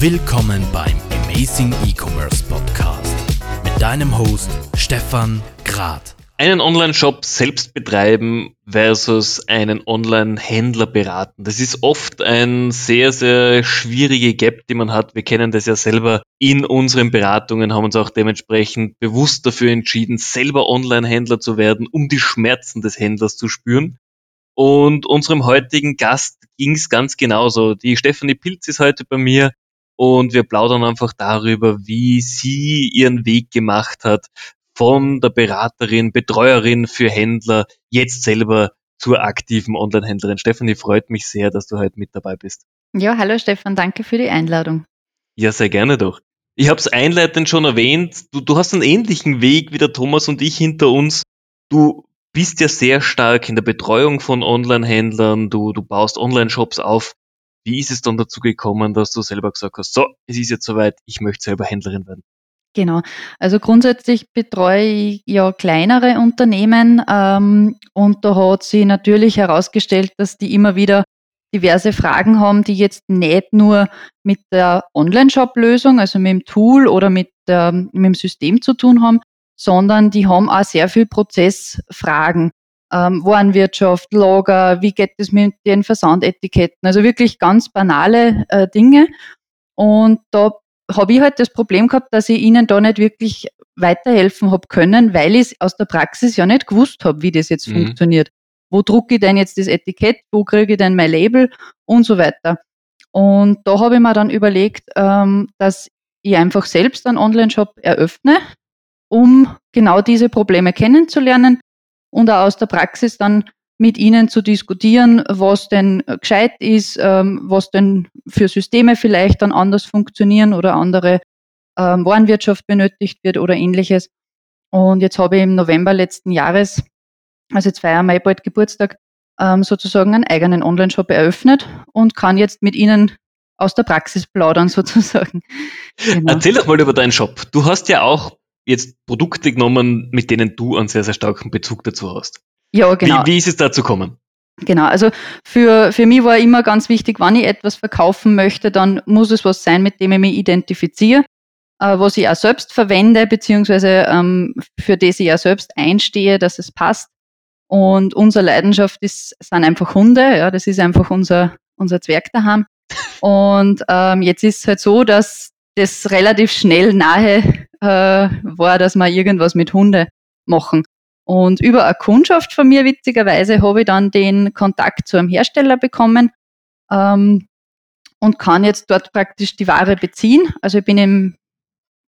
Willkommen beim Amazing E-Commerce Podcast mit deinem Host Stefan Grad. Einen Online-Shop selbst betreiben versus einen Online-Händler beraten. Das ist oft ein sehr, sehr schwierige Gap, die man hat. Wir kennen das ja selber in unseren Beratungen, haben uns auch dementsprechend bewusst dafür entschieden, selber Online-Händler zu werden, um die Schmerzen des Händlers zu spüren. Und unserem heutigen Gast ging es ganz genauso. Die Stefanie Pilz ist heute bei mir und wir plaudern einfach darüber, wie sie ihren Weg gemacht hat von der Beraterin, Betreuerin für Händler, jetzt selber zur aktiven Online-Händlerin. Stefanie, freut mich sehr, dass du heute mit dabei bist. Ja, hallo Stefan, danke für die Einladung. Ja, sehr gerne doch. Ich habe es einleitend schon erwähnt, du, du hast einen ähnlichen Weg wie der Thomas und ich hinter uns. Du bist ja sehr stark in der Betreuung von Online-Händlern, du, du baust Online-Shops auf. Wie ist es dann dazu gekommen, dass du selber gesagt hast, so, es ist jetzt soweit, ich möchte selber Händlerin werden? Genau. Also grundsätzlich betreue ich ja kleinere Unternehmen ähm, und da hat sich natürlich herausgestellt, dass die immer wieder diverse Fragen haben, die jetzt nicht nur mit der Online-Shop-Lösung, also mit dem Tool oder mit, der, mit dem System zu tun haben, sondern die haben auch sehr viel Prozessfragen. Ähm, Warenwirtschaft, Lager, wie geht es mit den Versandetiketten? Also wirklich ganz banale äh, Dinge. Und da habe ich halt das Problem gehabt, dass ich ihnen da nicht wirklich weiterhelfen habe können, weil ich aus der Praxis ja nicht gewusst habe, wie das jetzt mhm. funktioniert. Wo drucke ich denn jetzt das Etikett? Wo kriege ich denn mein Label? Und so weiter. Und da habe ich mir dann überlegt, ähm, dass ich einfach selbst einen Online-Shop eröffne, um genau diese Probleme kennenzulernen und auch aus der Praxis dann mit ihnen zu diskutieren, was denn gescheit ist, ähm, was denn für Systeme vielleicht dann anders funktionieren oder andere ähm, Warenwirtschaft benötigt wird oder ähnliches. Und jetzt habe ich im November letzten Jahres, also jetzt feiern wir bald Geburtstag, ähm, sozusagen einen eigenen Online-Shop eröffnet und kann jetzt mit Ihnen aus der Praxis plaudern sozusagen. Genau. Erzähl doch mal über deinen Shop. Du hast ja auch jetzt Produkte genommen, mit denen du einen sehr, sehr starken Bezug dazu hast. Ja, genau. Wie, wie ist es dazu gekommen? Genau, also für, für mich war immer ganz wichtig, wenn ich etwas verkaufen möchte, dann muss es was sein, mit dem ich mich identifiziere, äh, was ich auch selbst verwende, beziehungsweise ähm, für das ich auch selbst einstehe, dass es passt. Und unsere Leidenschaft ist, sind einfach Hunde, ja, das ist einfach unser, unser Zwerg daheim. Und ähm, jetzt ist es halt so, dass das relativ schnell nahe äh, war, dass wir irgendwas mit Hunde machen. Und über eine Kundschaft von mir, witzigerweise, habe ich dann den Kontakt zu einem Hersteller bekommen ähm, und kann jetzt dort praktisch die Ware beziehen. Also ich bin im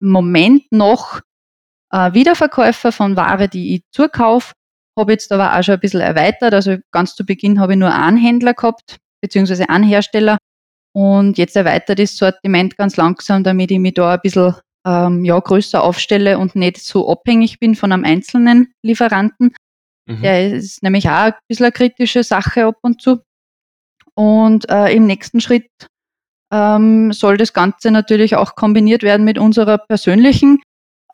Moment noch äh, Wiederverkäufer von Ware, die ich zukaufe. Habe jetzt aber auch schon ein bisschen erweitert. Also ganz zu Beginn habe ich nur einen Händler gehabt, beziehungsweise einen Hersteller. Und jetzt erweitert das Sortiment ganz langsam, damit ich mich da ein bisschen ähm, ja, größer aufstelle und nicht so abhängig bin von einem einzelnen Lieferanten. Mhm. Der ist nämlich auch ein bisschen eine kritische Sache ab und zu. Und äh, im nächsten Schritt ähm, soll das Ganze natürlich auch kombiniert werden mit unserer persönlichen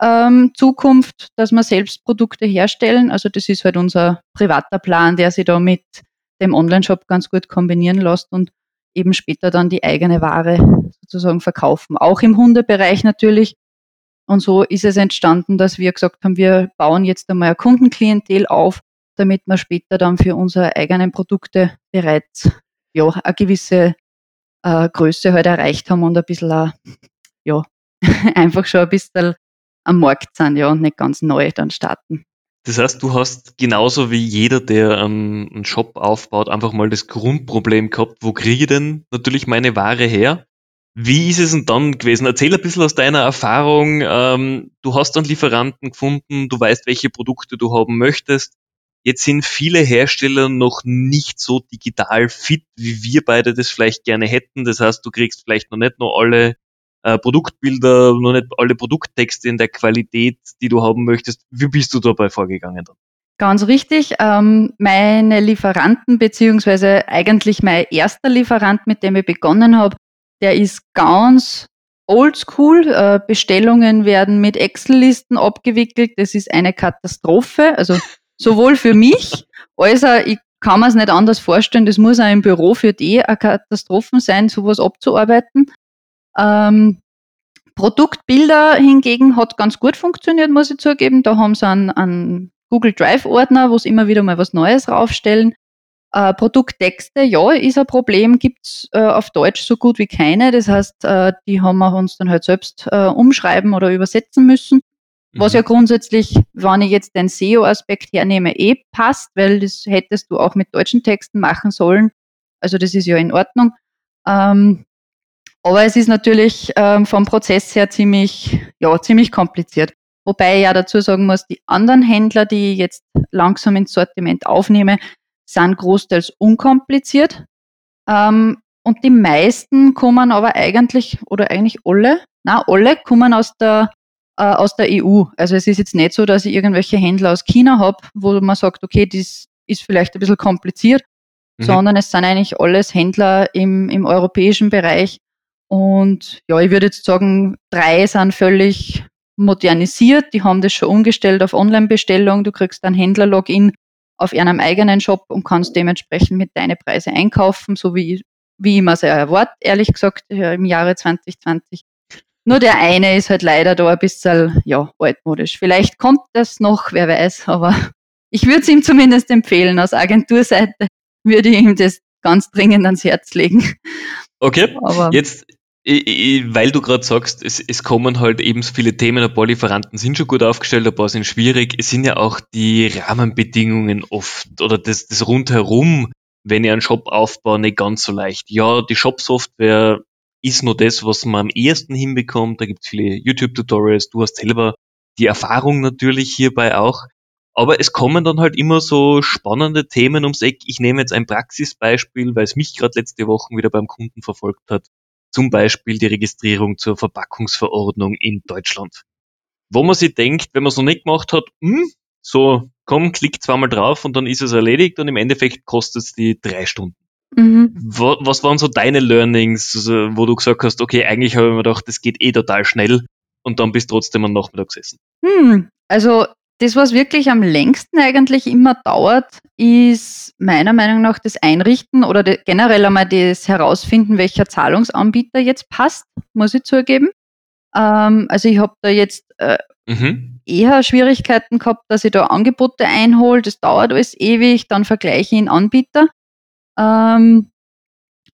ähm, Zukunft, dass wir selbst Produkte herstellen. Also das ist halt unser privater Plan, der sich da mit dem Online-Shop ganz gut kombinieren lässt und eben später dann die eigene Ware sozusagen verkaufen. Auch im Hundebereich natürlich, und so ist es entstanden, dass wir gesagt haben, wir bauen jetzt einmal ein Kundenklientel auf, damit wir später dann für unsere eigenen Produkte bereits ja, eine gewisse äh, Größe halt erreicht haben und ein bisschen uh, ja, einfach schon ein bisschen am Markt sind ja, und nicht ganz neu dann starten. Das heißt, du hast genauso wie jeder, der einen Shop aufbaut, einfach mal das Grundproblem gehabt, wo kriege ich denn natürlich meine Ware her? Wie ist es denn dann gewesen? Erzähl ein bisschen aus deiner Erfahrung. Ähm, du hast dann Lieferanten gefunden, du weißt, welche Produkte du haben möchtest. Jetzt sind viele Hersteller noch nicht so digital fit, wie wir beide das vielleicht gerne hätten. Das heißt, du kriegst vielleicht noch nicht nur alle äh, Produktbilder, noch nicht alle Produkttexte in der Qualität, die du haben möchtest. Wie bist du dabei vorgegangen dann? Ganz richtig. Ähm, meine Lieferanten, beziehungsweise eigentlich mein erster Lieferant, mit dem ich begonnen habe, der ist ganz oldschool. Äh, Bestellungen werden mit Excel-Listen abgewickelt. Das ist eine Katastrophe. Also sowohl für mich als auch, ich kann mir es nicht anders vorstellen, das muss auch im Büro für die eine Katastrophe sein, sowas abzuarbeiten. Ähm, Produktbilder hingegen hat ganz gut funktioniert, muss ich zugeben. Da haben sie einen, einen Google Drive-Ordner, wo sie immer wieder mal was Neues raufstellen. Äh, Produkttexte, ja, ist ein Problem, gibt's äh, auf Deutsch so gut wie keine. Das heißt, äh, die haben wir uns dann halt selbst äh, umschreiben oder übersetzen müssen. Was mhm. ja grundsätzlich, wenn ich jetzt den SEO-Aspekt hernehme, eh passt, weil das hättest du auch mit deutschen Texten machen sollen. Also das ist ja in Ordnung. Ähm, aber es ist natürlich ähm, vom Prozess her ziemlich, ja, ziemlich kompliziert. Wobei ich ja dazu sagen muss, die anderen Händler, die ich jetzt langsam ins Sortiment aufnehme, sind großteils unkompliziert. Ähm, und die meisten kommen aber eigentlich, oder eigentlich alle, na alle kommen aus der, äh, aus der EU. Also es ist jetzt nicht so, dass ich irgendwelche Händler aus China habe, wo man sagt, okay, das ist vielleicht ein bisschen kompliziert, mhm. sondern es sind eigentlich alles Händler im, im europäischen Bereich. Und ja, ich würde jetzt sagen, drei sind völlig modernisiert. Die haben das schon umgestellt auf Online-Bestellung. Du kriegst ein Händler-Login auf einem eigenen Shop und kannst dementsprechend mit deinen Preise einkaufen, so wie, wie ich mir es erwarte, ehrlich gesagt, im Jahre 2020. Nur der eine ist halt leider da ein bisschen, ja, altmodisch. Vielleicht kommt das noch, wer weiß, aber ich würde es ihm zumindest empfehlen. Aus Agenturseite würde ich ihm das ganz dringend ans Herz legen. Okay, aber jetzt weil du gerade sagst, es, es kommen halt eben so viele Themen, ein paar Lieferanten sind schon gut aufgestellt, ein paar sind schwierig. Es sind ja auch die Rahmenbedingungen oft oder das, das rundherum, wenn ich einen Shop aufbaue, nicht ganz so leicht. Ja, die Shop-Software ist nur das, was man am ehesten hinbekommt. Da gibt es viele YouTube-Tutorials, du hast selber die Erfahrung natürlich hierbei auch. Aber es kommen dann halt immer so spannende Themen ums Eck. Ich nehme jetzt ein Praxisbeispiel, weil es mich gerade letzte Woche wieder beim Kunden verfolgt hat zum Beispiel die Registrierung zur Verpackungsverordnung in Deutschland. Wo man sich denkt, wenn man es noch nicht gemacht hat, hm, so, komm, klick zweimal drauf und dann ist es erledigt und im Endeffekt kostet es die drei Stunden. Mhm. Was waren so deine Learnings, wo du gesagt hast, okay, eigentlich habe ich mir gedacht, das geht eh total schnell und dann bist du trotzdem am Nachmittag gesessen? Hm, also das, was wirklich am längsten eigentlich immer dauert, ist meiner Meinung nach das Einrichten oder generell einmal das Herausfinden, welcher Zahlungsanbieter jetzt passt, muss ich zugeben. Ähm, also ich habe da jetzt äh, mhm. eher Schwierigkeiten gehabt, dass ich da Angebote einhole. Das dauert alles ewig, dann vergleiche ich in Anbieter. Ähm,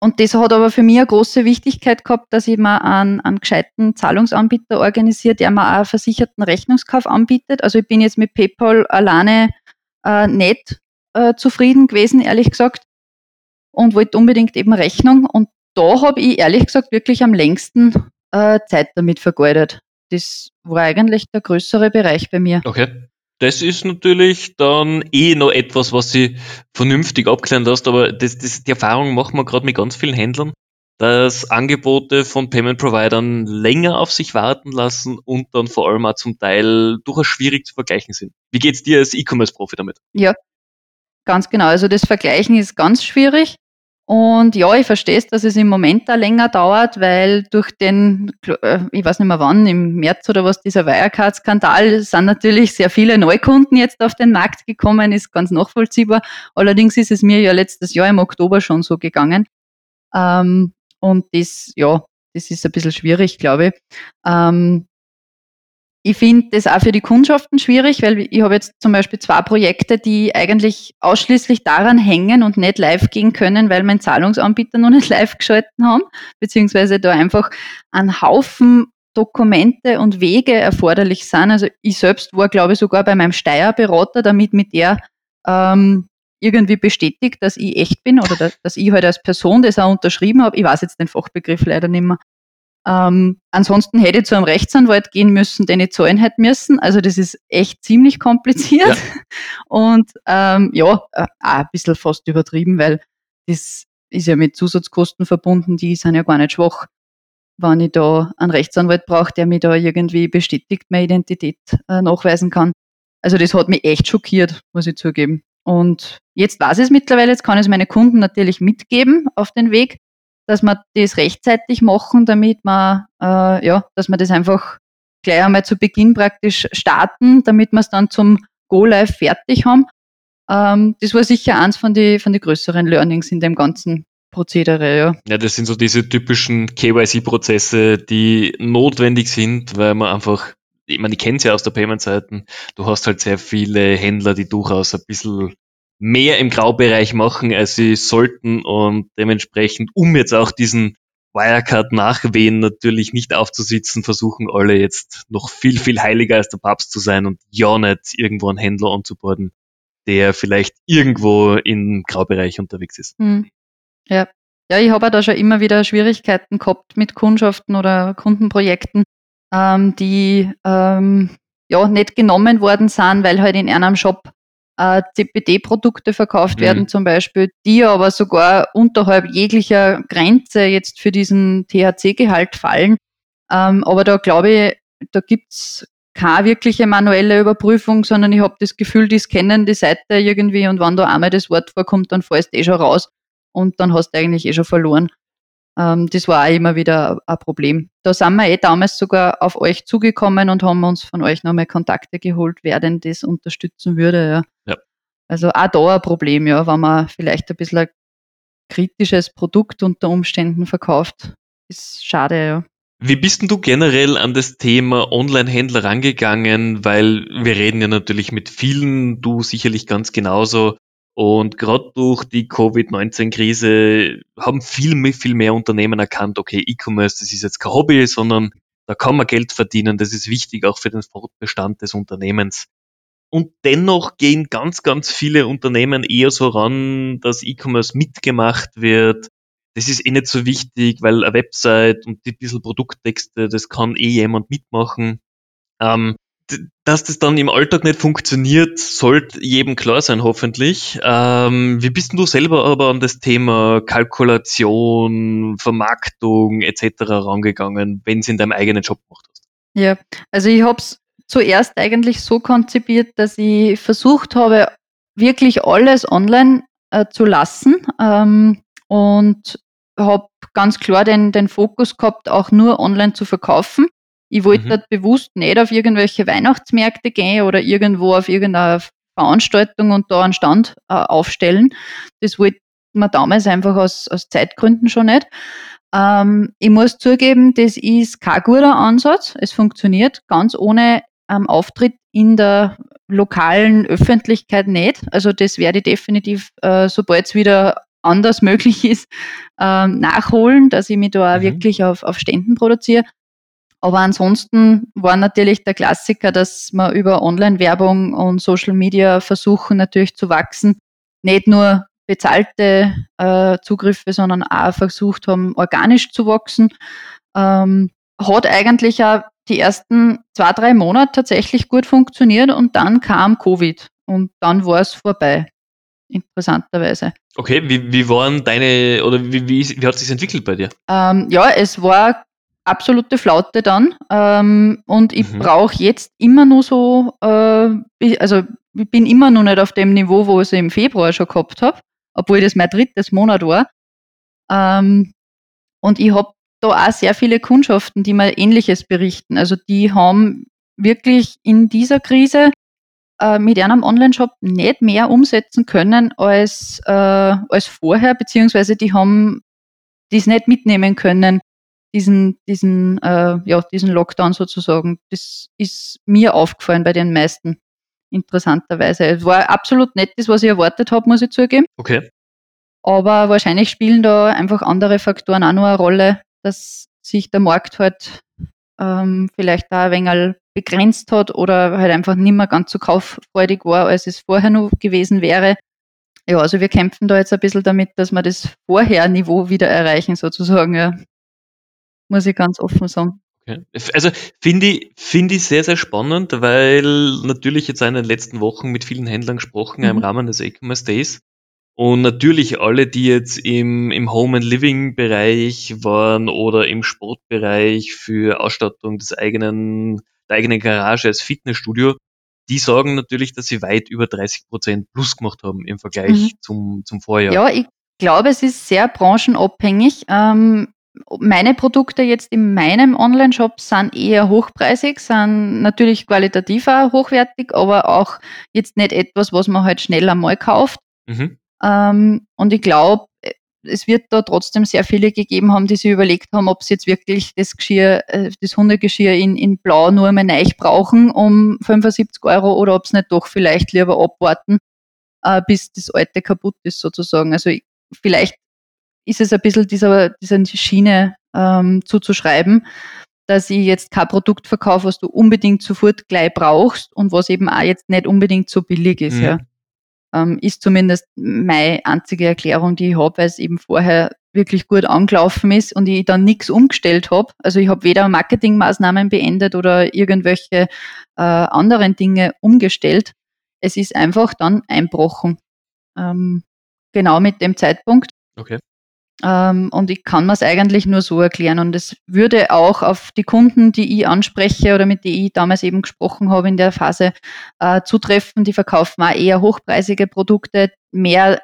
und das hat aber für mich eine große Wichtigkeit gehabt, dass ich mir einen, einen gescheiten Zahlungsanbieter organisiert, der mir auch einen versicherten Rechnungskauf anbietet. Also ich bin jetzt mit PayPal alleine äh, nicht äh, zufrieden gewesen, ehrlich gesagt, und wollte unbedingt eben Rechnung. Und da habe ich ehrlich gesagt wirklich am längsten äh, Zeit damit vergeudet. Das war eigentlich der größere Bereich bei mir. Okay. Das ist natürlich dann eh noch etwas, was sie vernünftig abklären lässt, aber das, das, die Erfahrung machen wir gerade mit ganz vielen Händlern, dass Angebote von Payment Providern länger auf sich warten lassen und dann vor allem auch zum Teil durchaus schwierig zu vergleichen sind. Wie geht's dir als E-Commerce-Profi damit? Ja, ganz genau. Also das Vergleichen ist ganz schwierig. Und ja, ich verstehe es, dass es im Moment da länger dauert, weil durch den, äh, ich weiß nicht mehr wann, im März oder was, dieser Wirecard-Skandal, sind natürlich sehr viele Neukunden jetzt auf den Markt gekommen, ist ganz nachvollziehbar. Allerdings ist es mir ja letztes Jahr im Oktober schon so gegangen. Ähm, und das, ja, das ist ein bisschen schwierig, glaube ich. Ähm, ich finde das auch für die Kundschaften schwierig, weil ich habe jetzt zum Beispiel zwei Projekte, die eigentlich ausschließlich daran hängen und nicht live gehen können, weil mein Zahlungsanbieter noch nicht live geschalten haben, beziehungsweise da einfach ein Haufen Dokumente und Wege erforderlich sind. Also ich selbst war, glaube ich, sogar bei meinem Steuerberater, damit mit der ähm, irgendwie bestätigt, dass ich echt bin oder dass, dass ich halt als Person das auch unterschrieben habe. Ich weiß jetzt den Fachbegriff leider nicht mehr. Ähm, ansonsten hätte ich zu einem Rechtsanwalt gehen müssen, den ich zahlen hätte müssen. Also das ist echt ziemlich kompliziert ja. und ähm, ja, äh, auch ein bisschen fast übertrieben, weil das ist ja mit Zusatzkosten verbunden, die sind ja gar nicht schwach, wenn ich da einen Rechtsanwalt brauche, der mir da irgendwie bestätigt, meine Identität äh, nachweisen kann. Also das hat mich echt schockiert, muss ich zugeben. Und jetzt weiß ich es mittlerweile, jetzt kann ich es meine Kunden natürlich mitgeben auf den Weg dass wir das rechtzeitig machen, damit wir, äh, ja, dass wir das einfach gleich einmal zu Beginn praktisch starten, damit wir es dann zum Go-Live fertig haben. Ähm, das war sicher eins von den von die größeren Learnings in dem ganzen Prozedere, ja. Ja, das sind so diese typischen KYC-Prozesse, die notwendig sind, weil man einfach, ich meine, ich kenne es ja aus der Payment-Seiten, du hast halt sehr viele Händler, die durchaus ein bisschen mehr im Graubereich machen, als sie sollten und dementsprechend, um jetzt auch diesen Wirecard-Nachwehen natürlich nicht aufzusitzen, versuchen alle jetzt noch viel, viel heiliger als der Papst zu sein und ja nicht irgendwo einen Händler anzuborden, der vielleicht irgendwo im Graubereich unterwegs ist. Hm. Ja. Ja, ich habe da schon immer wieder Schwierigkeiten gehabt mit Kundschaften oder Kundenprojekten, ähm, die ähm, ja nicht genommen worden sind, weil halt in einem Shop äh, CPD-Produkte verkauft mhm. werden zum Beispiel, die aber sogar unterhalb jeglicher Grenze jetzt für diesen THC-Gehalt fallen. Ähm, aber da glaube ich, da gibt's keine wirkliche manuelle Überprüfung, sondern ich habe das Gefühl, die scannen die Seite irgendwie und wenn da einmal das Wort vorkommt, dann fällst du eh schon raus und dann hast du eigentlich eh schon verloren. Ähm, das war auch immer wieder ein Problem. Da sind wir eh damals sogar auf euch zugekommen und haben uns von euch nochmal Kontakte geholt, wer denn das unterstützen würde. Ja. Also auch da ein Problem, ja, wenn man vielleicht ein bisschen ein kritisches Produkt unter Umständen verkauft. Ist schade, ja. Wie bist denn du generell an das Thema Online-Händler rangegangen? Weil wir reden ja natürlich mit vielen, du sicherlich ganz genauso. Und gerade durch die Covid-19-Krise haben viel, viel mehr Unternehmen erkannt, okay, E-Commerce, das ist jetzt kein Hobby, sondern da kann man Geld verdienen. Das ist wichtig auch für den Fortbestand des Unternehmens. Und dennoch gehen ganz, ganz viele Unternehmen eher so ran, dass E-Commerce mitgemacht wird, das ist eh nicht so wichtig, weil eine Website und die bisschen Produkttexte, das kann eh jemand mitmachen. Ähm, dass das dann im Alltag nicht funktioniert, sollte jedem klar sein, hoffentlich. Ähm, wie bist du selber aber an das Thema Kalkulation, Vermarktung etc. rangegangen, wenn es in deinem eigenen Job gemacht hast? Ja, also ich habe es zuerst eigentlich so konzipiert, dass ich versucht habe, wirklich alles online äh, zu lassen. Ähm, und habe ganz klar den, den Fokus gehabt, auch nur online zu verkaufen. Ich wollte mhm. dort bewusst nicht auf irgendwelche Weihnachtsmärkte gehen oder irgendwo auf irgendeine Veranstaltung und da einen Stand äh, aufstellen. Das wollte man damals einfach aus, aus Zeitgründen schon nicht. Ähm, ich muss zugeben, das ist kein guter Ansatz. Es funktioniert ganz ohne ähm, Auftritt in der lokalen Öffentlichkeit nicht. Also das werde ich definitiv, äh, sobald es wieder anders möglich ist, ähm, nachholen, dass ich mich da mhm. wirklich auf, auf Ständen produziere. Aber ansonsten war natürlich der Klassiker, dass wir über Online-Werbung und Social Media versuchen natürlich zu wachsen. Nicht nur bezahlte äh, Zugriffe, sondern auch versucht haben, organisch zu wachsen. Ähm, hat eigentlich auch die ersten zwei, drei Monate tatsächlich gut funktioniert und dann kam Covid und dann war es vorbei interessanterweise. Okay, wie, wie waren deine, oder wie, wie, wie hat es sich entwickelt bei dir? Ähm, ja, es war absolute Flaute dann ähm, und ich mhm. brauche jetzt immer nur so, äh, also ich bin immer noch nicht auf dem Niveau, wo ich es im Februar schon gehabt habe, obwohl das mein drittes Monat war. Ähm, und ich habe da auch sehr viele Kundschaften, die mir Ähnliches berichten. Also die haben wirklich in dieser Krise äh, mit einem Online-Shop nicht mehr umsetzen können als, äh, als vorher, beziehungsweise die haben dies nicht mitnehmen können, diesen, diesen, äh, ja, diesen Lockdown sozusagen. Das ist mir aufgefallen bei den meisten, interessanterweise. Es war absolut nicht das, was ich erwartet habe, muss ich zugeben. Okay. Aber wahrscheinlich spielen da einfach andere Faktoren auch noch eine Rolle, dass sich der Markt halt ähm, vielleicht da ein wenig begrenzt hat oder halt einfach nicht mehr ganz so kauffreudig war, als es vorher noch gewesen wäre. Ja, also wir kämpfen da jetzt ein bisschen damit, dass wir das Vorher-Niveau wieder erreichen, sozusagen, ja. Muss ich ganz offen sagen. Okay. Also finde ich, finde ich sehr, sehr spannend, weil natürlich jetzt in den letzten Wochen mit vielen Händlern gesprochen mhm. im Rahmen des E-Commerce Days und natürlich alle, die jetzt im, im Home and Living Bereich waren oder im Sportbereich für Ausstattung des eigenen, der eigenen Garage als Fitnessstudio, die sagen natürlich, dass sie weit über 30 Prozent plus gemacht haben im Vergleich mhm. zum, zum Vorjahr. Ja, ich glaube, es ist sehr branchenabhängig. Ähm, meine Produkte jetzt in meinem Online-Shop sind eher hochpreisig, sind natürlich qualitativ auch hochwertig, aber auch jetzt nicht etwas, was man halt schnell einmal kauft. Mhm. Ähm, und ich glaube, es wird da trotzdem sehr viele gegeben haben, die sich überlegt haben, ob sie jetzt wirklich das Geschirr, äh, das Hundegeschirr in, in Blau nur einmal neu brauchen um 75 Euro oder ob sie nicht doch vielleicht lieber abwarten, äh, bis das alte kaputt ist sozusagen. Also vielleicht ist es ein bisschen dieser, dieser Schiene ähm, zuzuschreiben, dass ich jetzt kein Produkt verkaufe, was du unbedingt sofort gleich brauchst und was eben auch jetzt nicht unbedingt so billig ist. Mhm. Ja. Ähm, ist zumindest meine einzige Erklärung, die ich habe, weil es eben vorher wirklich gut angelaufen ist und ich dann nichts umgestellt habe. Also ich habe weder Marketingmaßnahmen beendet oder irgendwelche äh, anderen Dinge umgestellt. Es ist einfach dann einbrochen. Ähm, genau mit dem Zeitpunkt. Okay. Ähm, und ich kann mir es eigentlich nur so erklären. Und es würde auch auf die Kunden, die ich anspreche oder mit denen ich damals eben gesprochen habe in der Phase, äh, zutreffen. Die verkaufen auch eher hochpreisige Produkte, mehr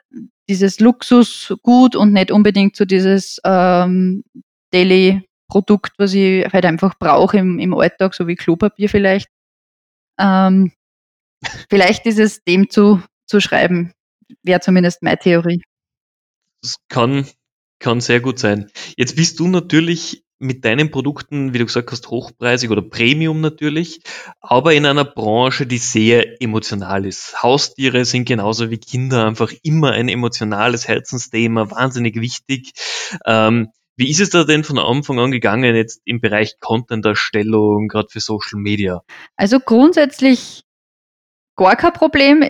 dieses Luxusgut und nicht unbedingt so dieses ähm, Daily-Produkt, was ich halt einfach brauche im, im Alltag, so wie Klopapier vielleicht. Ähm, vielleicht ist es dem zu, zu schreiben, wäre zumindest meine Theorie. Das kann kann sehr gut sein. Jetzt bist du natürlich mit deinen Produkten, wie du gesagt hast, hochpreisig oder Premium natürlich, aber in einer Branche, die sehr emotional ist. Haustiere sind genauso wie Kinder einfach immer ein emotionales Herzensthema, wahnsinnig wichtig. Ähm, wie ist es da denn von Anfang an gegangen jetzt im Bereich Content-Erstellung, gerade für Social Media? Also grundsätzlich gar kein Problem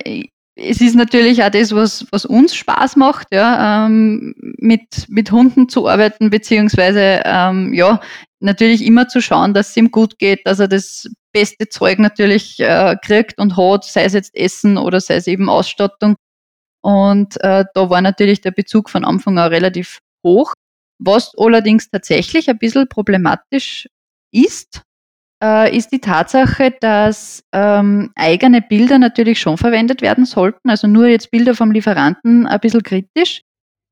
es ist natürlich auch das, was, was uns Spaß macht, ja, ähm, mit, mit Hunden zu arbeiten, beziehungsweise ähm, ja, natürlich immer zu schauen, dass es ihm gut geht, dass er das beste Zeug natürlich äh, kriegt und hat, sei es jetzt Essen oder sei es eben Ausstattung. Und äh, da war natürlich der Bezug von Anfang an relativ hoch. Was allerdings tatsächlich ein bisschen problematisch ist, äh, ist die Tatsache, dass ähm, eigene Bilder natürlich schon verwendet werden sollten. Also nur jetzt Bilder vom Lieferanten ein bisschen kritisch.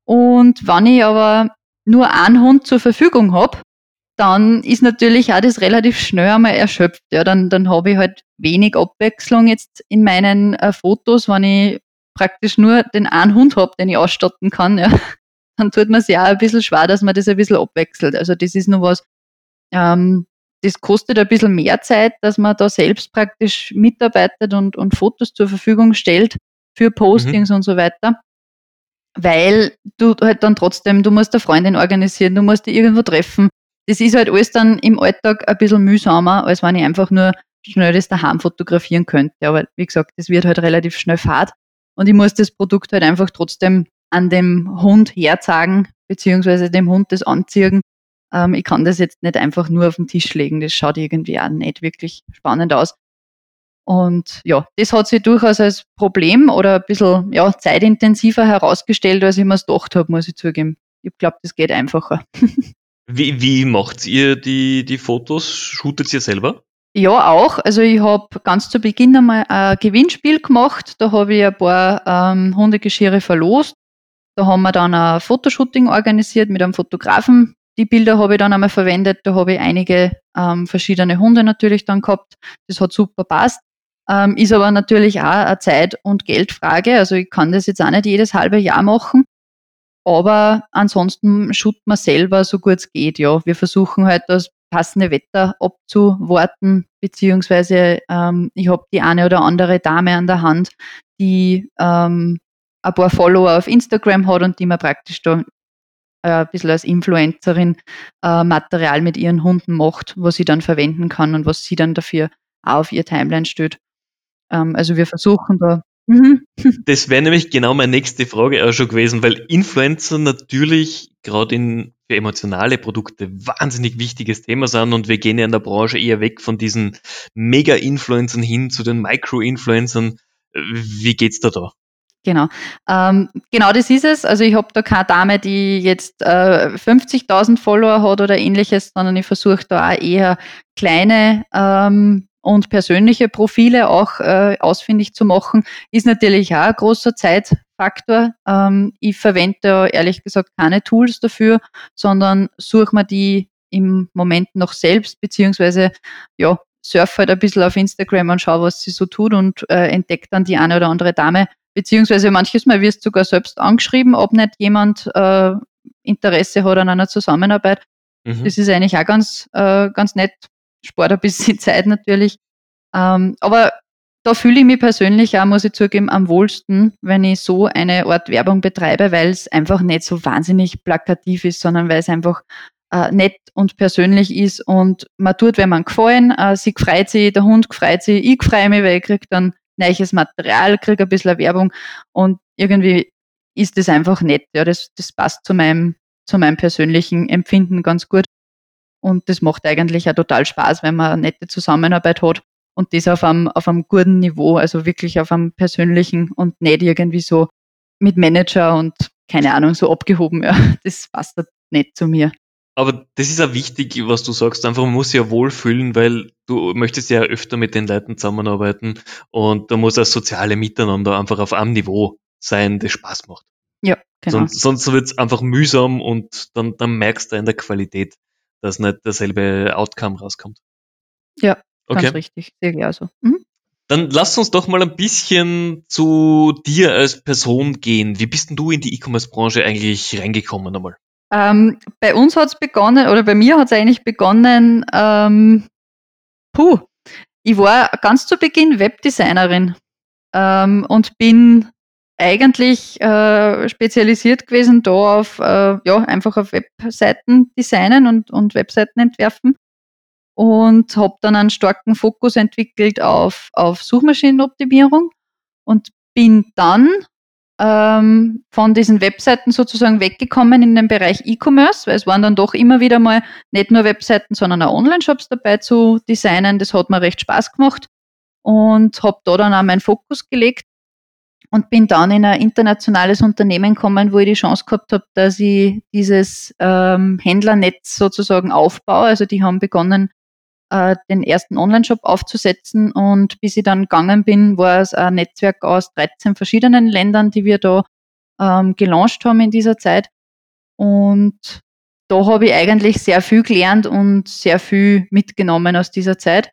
Und wenn ich aber nur einen Hund zur Verfügung habe, dann ist natürlich auch das relativ schnell einmal erschöpft. Ja, dann, dann habe ich halt wenig Abwechslung jetzt in meinen äh, Fotos, wenn ich praktisch nur den einen Hund habe, den ich ausstatten kann. Ja. Dann tut man sich auch ein bisschen schwer, dass man das ein bisschen abwechselt. Also das ist nur was, ähm, das kostet ein bisschen mehr Zeit, dass man da selbst praktisch mitarbeitet und, und Fotos zur Verfügung stellt für Postings mhm. und so weiter. Weil du halt dann trotzdem, du musst eine Freundin organisieren, du musst dich irgendwo treffen. Das ist halt alles dann im Alltag ein bisschen mühsamer, als wenn ich einfach nur schnell das daheim fotografieren könnte. Aber wie gesagt, das wird halt relativ schnell fad. Und ich muss das Produkt halt einfach trotzdem an dem Hund herzeigen, beziehungsweise dem Hund das anziehen ähm, ich kann das jetzt nicht einfach nur auf den Tisch legen. Das schaut irgendwie auch nicht wirklich spannend aus. Und ja, das hat sich durchaus als Problem oder ein bisschen ja, zeitintensiver herausgestellt, als ich mir es gedacht habe, muss ich zugeben. Ich glaube, das geht einfacher. wie, wie macht ihr die, die Fotos? Shootet ihr selber? Ja, auch. Also ich habe ganz zu Beginn einmal ein Gewinnspiel gemacht. Da habe ich ein paar ähm, Hundegeschirre verlost. Da haben wir dann ein Fotoshooting organisiert mit einem Fotografen, die Bilder habe ich dann einmal verwendet. Da habe ich einige ähm, verschiedene Hunde natürlich dann gehabt. Das hat super passt. Ähm, ist aber natürlich auch eine Zeit- und Geldfrage. Also ich kann das jetzt auch nicht jedes halbe Jahr machen. Aber ansonsten schut man selber so gut es geht. Ja, wir versuchen halt das passende Wetter abzuwarten, beziehungsweise ähm, ich habe die eine oder andere Dame an der Hand, die ähm, ein paar Follower auf Instagram hat und die mir praktisch da äh, ein bisschen als Influencerin äh, Material mit ihren Hunden macht, was sie dann verwenden kann und was sie dann dafür auf ihr Timeline stellt. Ähm, also wir versuchen da. Mhm. Das wäre nämlich genau meine nächste Frage auch schon gewesen, weil Influencer natürlich gerade für emotionale Produkte wahnsinnig wichtiges Thema sind und wir gehen ja in der Branche eher weg von diesen Mega-Influencern hin zu den Micro-Influencern. Wie geht's da da? Genau. Ähm, genau das ist es. Also ich habe da keine Dame, die jetzt äh, 50.000 Follower hat oder ähnliches, sondern ich versuche da auch eher kleine ähm, und persönliche Profile auch äh, ausfindig zu machen. Ist natürlich auch ein großer Zeitfaktor. Ähm, ich verwende da ehrlich gesagt keine Tools dafür, sondern suche mir die im Moment noch selbst, beziehungsweise ja, surfe halt ein bisschen auf Instagram und schaue, was sie so tut und äh, entdecke dann die eine oder andere Dame, beziehungsweise manches Mal wirst du sogar selbst angeschrieben, ob nicht jemand äh, Interesse hat an einer Zusammenarbeit. Mhm. Das ist eigentlich auch ganz, äh, ganz nett. Spart ein bisschen Zeit natürlich. Ähm, aber da fühle ich mich persönlich auch, muss ich zugeben, am wohlsten, wenn ich so eine Art Werbung betreibe, weil es einfach nicht so wahnsinnig plakativ ist, sondern weil es einfach äh, nett und persönlich ist und man tut, wenn man gefallen, äh, sie freut sich, der Hund freut sich, ich freue mich, weil ich kriege dann neues Material, kriege ein bisschen Werbung und irgendwie ist das einfach nett. Ja, das, das passt zu meinem, zu meinem persönlichen Empfinden ganz gut. Und das macht eigentlich auch total Spaß, wenn man eine nette Zusammenarbeit hat und das auf einem, auf einem guten Niveau, also wirklich auf einem persönlichen und nicht irgendwie so mit Manager und keine Ahnung, so abgehoben. Ja, das passt nicht zu mir. Aber das ist ja wichtig, was du sagst. Einfach, man muss sich ja wohlfühlen, weil du möchtest ja öfter mit den Leuten zusammenarbeiten und da muss das soziale Miteinander einfach auf einem Niveau sein, das Spaß macht. Ja, genau. Sonst, sonst wird es einfach mühsam und dann, dann merkst du in der Qualität, dass nicht derselbe Outcome rauskommt. Ja, okay. ganz richtig. Sehr klar so. Mhm. Dann lass uns doch mal ein bisschen zu dir als Person gehen. Wie bist denn du in die E-Commerce-Branche eigentlich reingekommen einmal? Ähm, bei uns hat es begonnen, oder bei mir hat es eigentlich begonnen, ähm, puh, ich war ganz zu Beginn Webdesignerin ähm, und bin eigentlich äh, spezialisiert gewesen da auf, äh, ja, einfach auf Webseiten designen und, und Webseiten entwerfen und habe dann einen starken Fokus entwickelt auf, auf Suchmaschinenoptimierung und bin dann ähm, von diesen Webseiten sozusagen weggekommen in den Bereich E-Commerce, weil es waren dann doch immer wieder mal nicht nur Webseiten, sondern auch Online-Shops dabei zu designen. Das hat mir recht Spaß gemacht und habe da dann auch meinen Fokus gelegt und bin dann in ein internationales Unternehmen gekommen, wo ich die Chance gehabt habe, dass ich dieses ähm, Händlernetz sozusagen aufbaue. Also die haben begonnen, äh, den ersten Online-Shop aufzusetzen. Und bis ich dann gegangen bin, war es ein Netzwerk aus 13 verschiedenen Ländern, die wir da ähm, gelauncht haben in dieser Zeit. Und da habe ich eigentlich sehr viel gelernt und sehr viel mitgenommen aus dieser Zeit.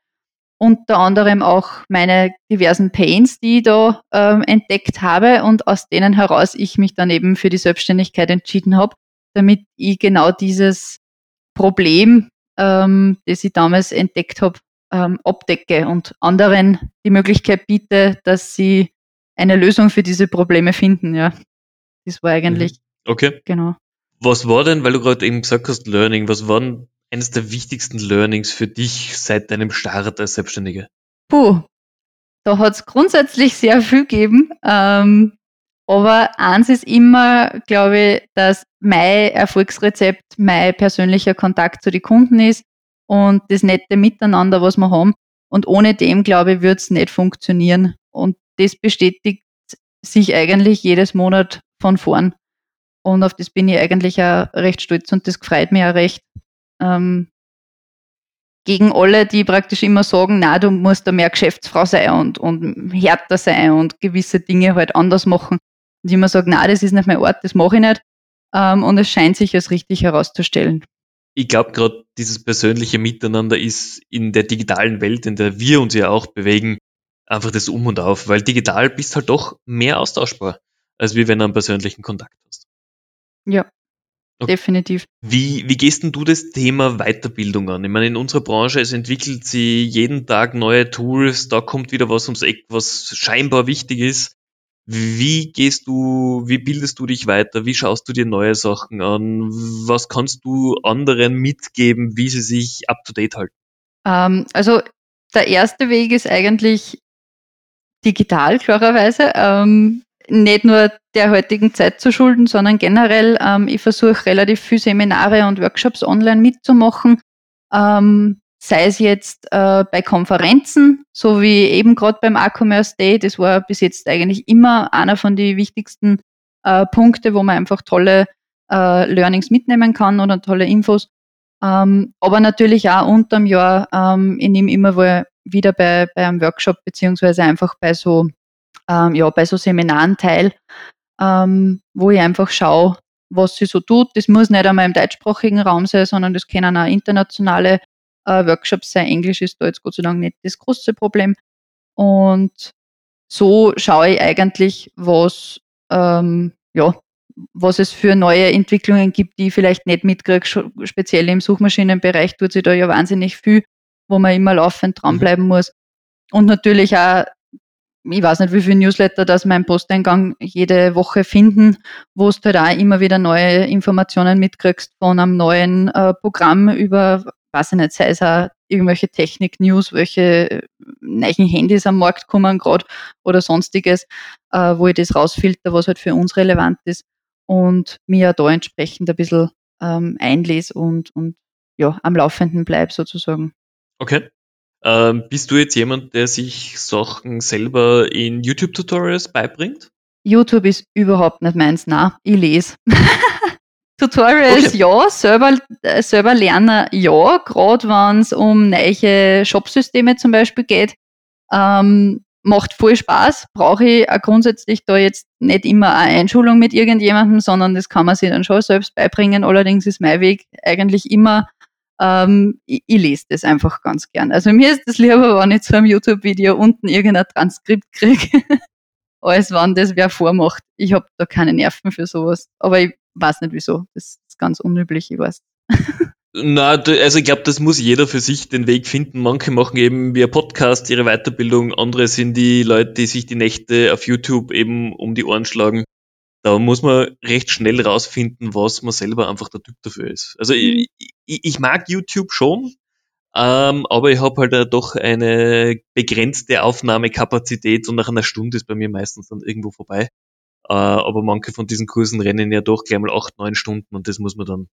Unter anderem auch meine diversen Pains, die ich da ähm, entdeckt habe und aus denen heraus ich mich dann eben für die Selbstständigkeit entschieden habe, damit ich genau dieses Problem ähm, das ich damals entdeckt habe, ähm, abdecke und anderen die Möglichkeit biete, dass sie eine Lösung für diese Probleme finden. Ja, das war eigentlich. Mhm. Okay. Genau. Was war denn, weil du gerade eben gesagt hast, Learning, was waren eines der wichtigsten Learnings für dich seit deinem Start als Selbstständige? Puh, da hat es grundsätzlich sehr viel gegeben. Ähm, aber eins ist immer, glaube ich, dass mein Erfolgsrezept mein persönlicher Kontakt zu den Kunden ist und das nette Miteinander, was wir haben. Und ohne dem, glaube ich, wird es nicht funktionieren. Und das bestätigt sich eigentlich jedes Monat von vorn. Und auf das bin ich eigentlich auch recht stolz und das freut mich auch recht. Ähm, gegen alle, die praktisch immer sagen, na, du musst da mehr Geschäftsfrau sein und, und härter sein und gewisse Dinge halt anders machen. Und ich immer sage, na, das ist nicht mein Ort, das mache ich nicht. Ähm, und es scheint sich als richtig herauszustellen. Ich glaube, gerade dieses persönliche Miteinander ist in der digitalen Welt, in der wir uns ja auch bewegen, einfach das Um und Auf, weil digital bist halt doch mehr austauschbar, als wie wenn du einen persönlichen Kontakt hast. Ja, Okay. Definitiv. Wie, wie gehst denn du das Thema Weiterbildung an? Ich meine, in unserer Branche, es entwickelt sie jeden Tag neue Tools, da kommt wieder was ums Eck, was scheinbar wichtig ist. Wie gehst du, wie bildest du dich weiter? Wie schaust du dir neue Sachen an? Was kannst du anderen mitgeben, wie sie sich up to date halten? Ähm, also der erste Weg ist eigentlich digital, klarerweise. Ähm, nicht nur der heutigen Zeit zu schulden, sondern generell, ähm, ich versuche relativ viele Seminare und Workshops online mitzumachen. Ähm, sei es jetzt äh, bei Konferenzen, so wie eben gerade beim A-Commerce Day, das war bis jetzt eigentlich immer einer von den wichtigsten äh, Punkte, wo man einfach tolle äh, Learnings mitnehmen kann oder tolle Infos. Ähm, aber natürlich auch unterm Jahr, ähm, ich nehme immer wieder bei, bei einem Workshop beziehungsweise einfach bei so, ähm, ja, bei so Seminaren teil, ähm, wo ich einfach schaue, was sie so tut. Das muss nicht einmal im deutschsprachigen Raum sein, sondern das können auch internationale äh, Workshops sein. Englisch ist da jetzt Gott sei Dank nicht das große Problem. Und so schaue ich eigentlich, was, ähm, ja, was es für neue Entwicklungen gibt, die ich vielleicht nicht mitkriege. Speziell im Suchmaschinenbereich tut sich da ja wahnsinnig viel, wo man immer laufend dranbleiben mhm. muss. Und natürlich auch, ich weiß nicht, wie viele Newsletter das mein Posteingang jede Woche finden, wo du halt auch immer wieder neue Informationen mitkriegst von einem neuen äh, Programm über, weiß ich nicht, sei es auch irgendwelche Technik-News, welche neuen Handys am Markt kommen gerade oder sonstiges, äh, wo ich das rausfilter, was halt für uns relevant ist und mir da entsprechend ein bisschen ähm, einlese und, und ja, am Laufenden bleibe sozusagen. Okay. Ähm, bist du jetzt jemand, der sich Sachen selber in YouTube-Tutorials beibringt? YouTube ist überhaupt nicht meins, na, ich lese. Tutorials okay. ja, selber, äh, selber lernen ja, gerade wenn es um neue Shopsysteme zum Beispiel geht. Ähm, macht voll Spaß, brauche ich auch grundsätzlich da jetzt nicht immer eine Einschulung mit irgendjemandem, sondern das kann man sich dann schon selbst beibringen. Allerdings ist mein Weg eigentlich immer, ähm, ich, ich lese das einfach ganz gern. Also mir ist das lieber, wenn ich zu einem YouTube-Video unten irgendein Transkript kriege, als wenn das wer vormacht. Ich habe da keine Nerven für sowas. Aber ich weiß nicht wieso. Das ist ganz unüblich, ich weiß. Na, also ich glaube, das muss jeder für sich den Weg finden. Manche machen eben via Podcast ihre Weiterbildung, andere sind die Leute, die sich die Nächte auf YouTube eben um die Ohren schlagen. Da muss man recht schnell rausfinden, was man selber einfach der Typ dafür ist. Also ich, mhm. Ich, ich mag YouTube schon, ähm, aber ich habe halt doch eine begrenzte Aufnahmekapazität und nach einer Stunde ist bei mir meistens dann irgendwo vorbei. Äh, aber manche von diesen Kursen rennen ja doch gleich mal acht, neun Stunden und das muss man dann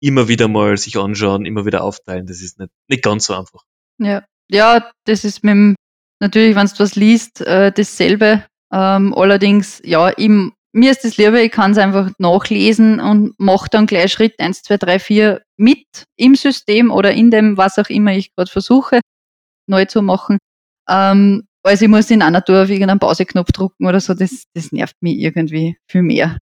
immer wieder mal sich anschauen, immer wieder aufteilen. Das ist nicht, nicht ganz so einfach. Ja, ja, das ist mit dem, natürlich, wenn du was liest, äh, dasselbe. Ähm, allerdings, ja, im, mir ist das lieber, ich kann es einfach nachlesen und mache dann gleich Schritt 1, 2, 3, 4 mit im System oder in dem, was auch immer ich gerade versuche, neu zu machen. Ähm, also ich muss in einer Tour auf irgendeinen Pauseknopf drucken oder so, das, das nervt mich irgendwie viel mehr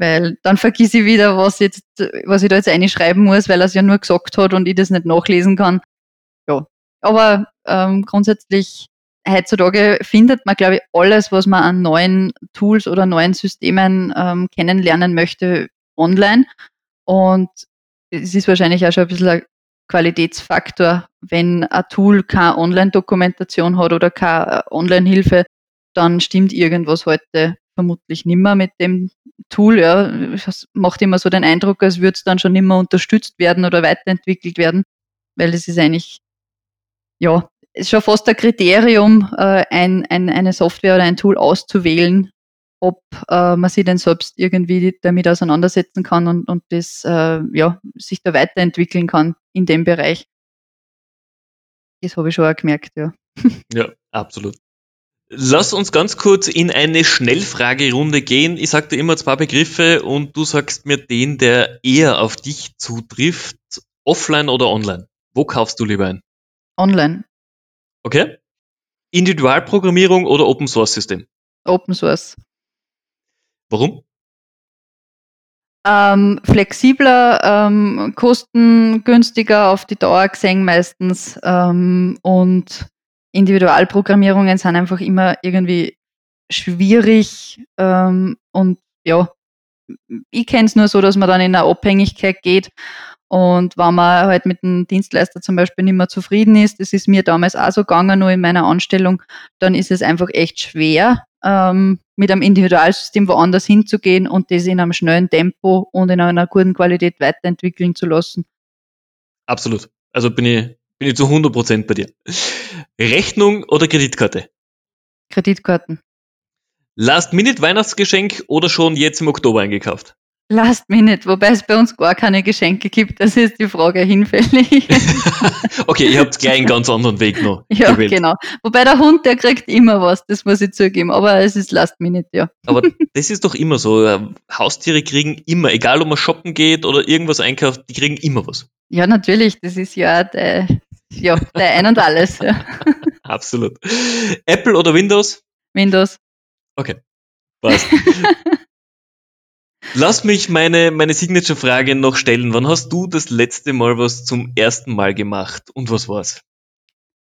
weil dann vergiss ich wieder, was jetzt, was ich da jetzt einschreiben muss, weil er es ja nur gesagt hat und ich das nicht nachlesen kann. Ja, aber ähm, grundsätzlich heutzutage findet man, glaube ich, alles, was man an neuen Tools oder neuen Systemen ähm, kennenlernen möchte, online. Und es ist wahrscheinlich auch schon ein bisschen ein Qualitätsfaktor, wenn ein Tool keine Online-Dokumentation hat oder keine Online-Hilfe, dann stimmt irgendwas heute vermutlich nimmer mit dem Tool. Ja. Es macht immer so den Eindruck, als würde es dann schon immer unterstützt werden oder weiterentwickelt werden, weil das ist eigentlich, ja, ist schon fast ein Kriterium, äh, ein, ein, eine Software oder ein Tool auszuwählen, ob äh, man sich denn selbst irgendwie damit auseinandersetzen kann und, und das, äh, ja, sich da weiterentwickeln kann in dem Bereich. Das habe ich schon auch gemerkt, ja. Ja, absolut. Lass uns ganz kurz in eine Schnellfragerunde gehen. Ich sag dir immer zwei Begriffe und du sagst mir den, der eher auf dich zutrifft. Offline oder online? Wo kaufst du lieber ein? Online. Okay. Individualprogrammierung oder Open Source System? Open Source. Warum? Ähm, flexibler, ähm, kostengünstiger auf die Dauer gesehen meistens ähm, und Individualprogrammierungen sind einfach immer irgendwie schwierig ähm, und ja, ich kenne es nur so, dass man dann in eine Abhängigkeit geht und wenn man halt mit dem Dienstleister zum Beispiel nicht mehr zufrieden ist, das ist mir damals auch so gegangen, nur in meiner Anstellung, dann ist es einfach echt schwer, ähm, mit einem Individualsystem woanders hinzugehen und das in einem schnellen Tempo und in einer guten Qualität weiterentwickeln zu lassen. Absolut. Also bin ich bin ich zu 100% bei dir. Rechnung oder Kreditkarte? Kreditkarten. Last-Minute-Weihnachtsgeschenk oder schon jetzt im Oktober eingekauft? Last Minute, wobei es bei uns gar keine Geschenke gibt, das ist die Frage hinfällig. okay, ihr habt gleich einen ganz anderen Weg noch. Ja, gewählt. genau. Wobei der Hund, der kriegt immer was, das muss ich zugeben, aber es ist Last Minute, ja. Aber das ist doch immer so. Haustiere kriegen immer, egal ob man shoppen geht oder irgendwas einkauft, die kriegen immer was. Ja, natürlich, das ist ja der, ja, der Ein und Alles. Ja. Absolut. Apple oder Windows? Windows. Okay. Passt. Lass mich meine, meine Signature-Frage noch stellen. Wann hast du das letzte Mal was zum ersten Mal gemacht und was war's?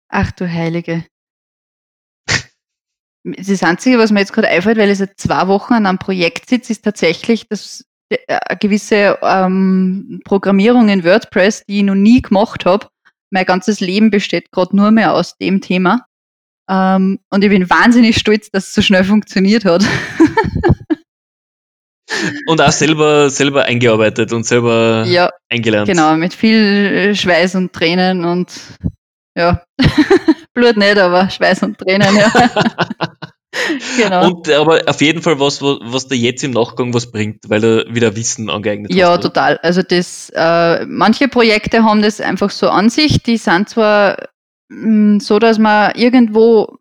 Ach du Heilige. das Einzige, was mir jetzt gerade einfällt, weil ich seit zwei Wochen an einem Projekt sitze, ist tatsächlich, dass äh, eine gewisse ähm, Programmierung in WordPress, die ich noch nie gemacht habe, mein ganzes Leben besteht gerade nur mehr aus dem Thema. Ähm, und ich bin wahnsinnig stolz, dass es so schnell funktioniert hat. und auch selber, selber eingearbeitet und selber ja, eingelernt. Genau, mit viel Schweiß und Tränen und ja, Blut nicht, aber Schweiß und Tränen, ja. genau. Und aber auf jeden Fall was, was dir jetzt im Nachgang was bringt, weil du wieder Wissen angeeignet ja, hast. Ja, total. Also das, äh, manche Projekte haben das einfach so an sich, die sind zwar mh, mm, so, dass man irgendwo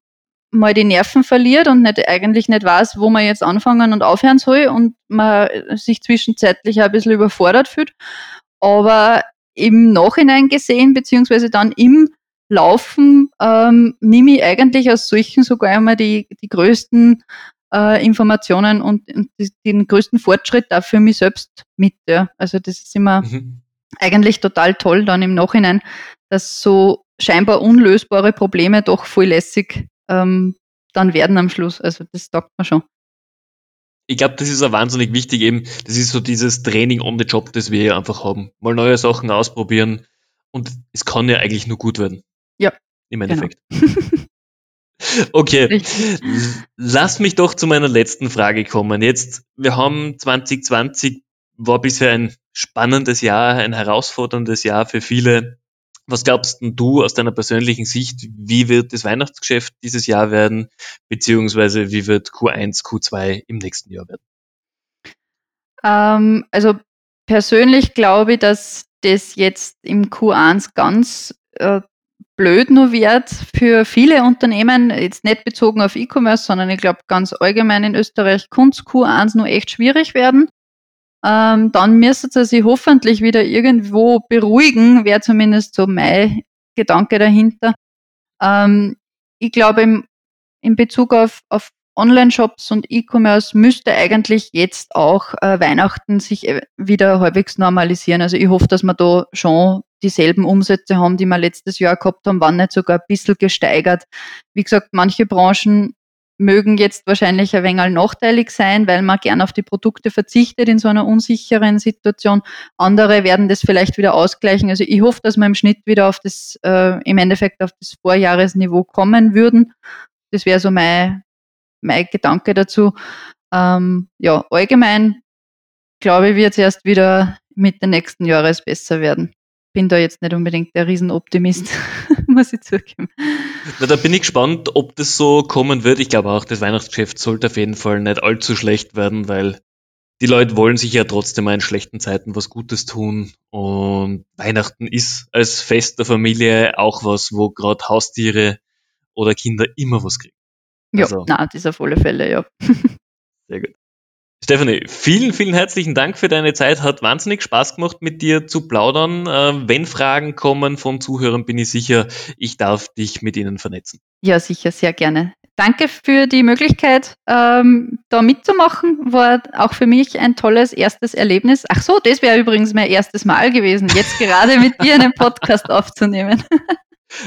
mal die Nerven verliert und nicht, eigentlich nicht weiß, wo man jetzt anfangen und aufhören soll und man sich zwischenzeitlich ein bisschen überfordert fühlt. Aber im Nachhinein gesehen, beziehungsweise dann im Laufen ähm, nehme ich eigentlich aus solchen sogar einmal die, die größten äh, Informationen und, und die, den größten Fortschritt auch für mich selbst mit. Ja. Also das ist immer mhm. eigentlich total toll dann im Nachhinein, dass so scheinbar unlösbare Probleme doch voll lässig ähm, dann werden am Schluss. Also das taugt man schon. Ich glaube, das ist auch wahnsinnig wichtig eben. Das ist so dieses Training on the Job, das wir hier einfach haben. Mal neue Sachen ausprobieren und es kann ja eigentlich nur gut werden. Ja. Im genau. Endeffekt. Genau. okay. Richtig. Lass mich doch zu meiner letzten Frage kommen. Jetzt, wir haben 2020 war bisher ein spannendes Jahr, ein herausforderndes Jahr für viele. Was glaubst du aus deiner persönlichen Sicht, wie wird das Weihnachtsgeschäft dieses Jahr werden, beziehungsweise wie wird Q1, Q2 im nächsten Jahr werden? Ähm, also persönlich glaube ich, dass das jetzt im Q1 ganz äh, blöd nur wird für viele Unternehmen, jetzt nicht bezogen auf E-Commerce, sondern ich glaube ganz allgemein in Österreich, Kunst Q1 nur echt schwierig werden. Ähm, dann müsste sie sich hoffentlich wieder irgendwo beruhigen, wäre zumindest so mein Gedanke dahinter. Ähm, ich glaube, im, in Bezug auf, auf Online-Shops und E-Commerce müsste eigentlich jetzt auch äh, Weihnachten sich äh, wieder halbwegs normalisieren. Also ich hoffe, dass wir da schon dieselben Umsätze haben, die wir letztes Jahr gehabt haben, waren nicht sogar ein bisschen gesteigert. Wie gesagt, manche Branchen mögen jetzt wahrscheinlich ein wenig nachteilig sein, weil man gern auf die Produkte verzichtet in so einer unsicheren Situation. Andere werden das vielleicht wieder ausgleichen. Also ich hoffe, dass wir im Schnitt wieder auf das, äh, im Endeffekt auf das Vorjahresniveau kommen würden. Das wäre so mein, mein Gedanke dazu. Ähm, ja, allgemein glaube ich, wird es erst wieder Mitte nächsten Jahres besser werden bin da jetzt nicht unbedingt der Riesenoptimist, muss ich zugeben. Na, da bin ich gespannt, ob das so kommen wird. Ich glaube auch, das Weihnachtsgeschäft sollte auf jeden Fall nicht allzu schlecht werden, weil die Leute wollen sich ja trotzdem in schlechten Zeiten was Gutes tun. Und Weihnachten ist als Fest der Familie auch was, wo gerade Haustiere oder Kinder immer was kriegen. Ja, also, na, das auf alle Fälle, ja. Sehr gut. Stephanie, vielen, vielen herzlichen Dank für deine Zeit. Hat wahnsinnig Spaß gemacht, mit dir zu plaudern. Äh, wenn Fragen kommen von Zuhörern, bin ich sicher, ich darf dich mit ihnen vernetzen. Ja, sicher, sehr gerne. Danke für die Möglichkeit, ähm, da mitzumachen. War auch für mich ein tolles erstes Erlebnis. Ach so, das wäre übrigens mein erstes Mal gewesen, jetzt gerade mit dir einen Podcast aufzunehmen.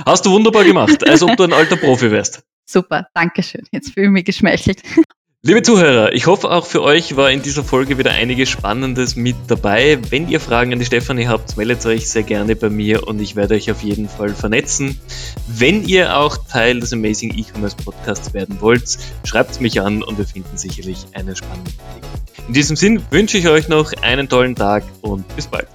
Hast du wunderbar gemacht, als ob du ein alter Profi wärst. Super, danke schön. Jetzt fühle ich mich geschmeichelt. Liebe Zuhörer, ich hoffe auch für euch war in dieser Folge wieder einiges Spannendes mit dabei. Wenn ihr Fragen an die Stefanie habt, meldet euch sehr gerne bei mir und ich werde euch auf jeden Fall vernetzen. Wenn ihr auch Teil des Amazing E-Commerce Podcasts werden wollt, schreibt mich an und wir finden sicherlich einen spannenden Weg. In diesem Sinn wünsche ich euch noch einen tollen Tag und bis bald.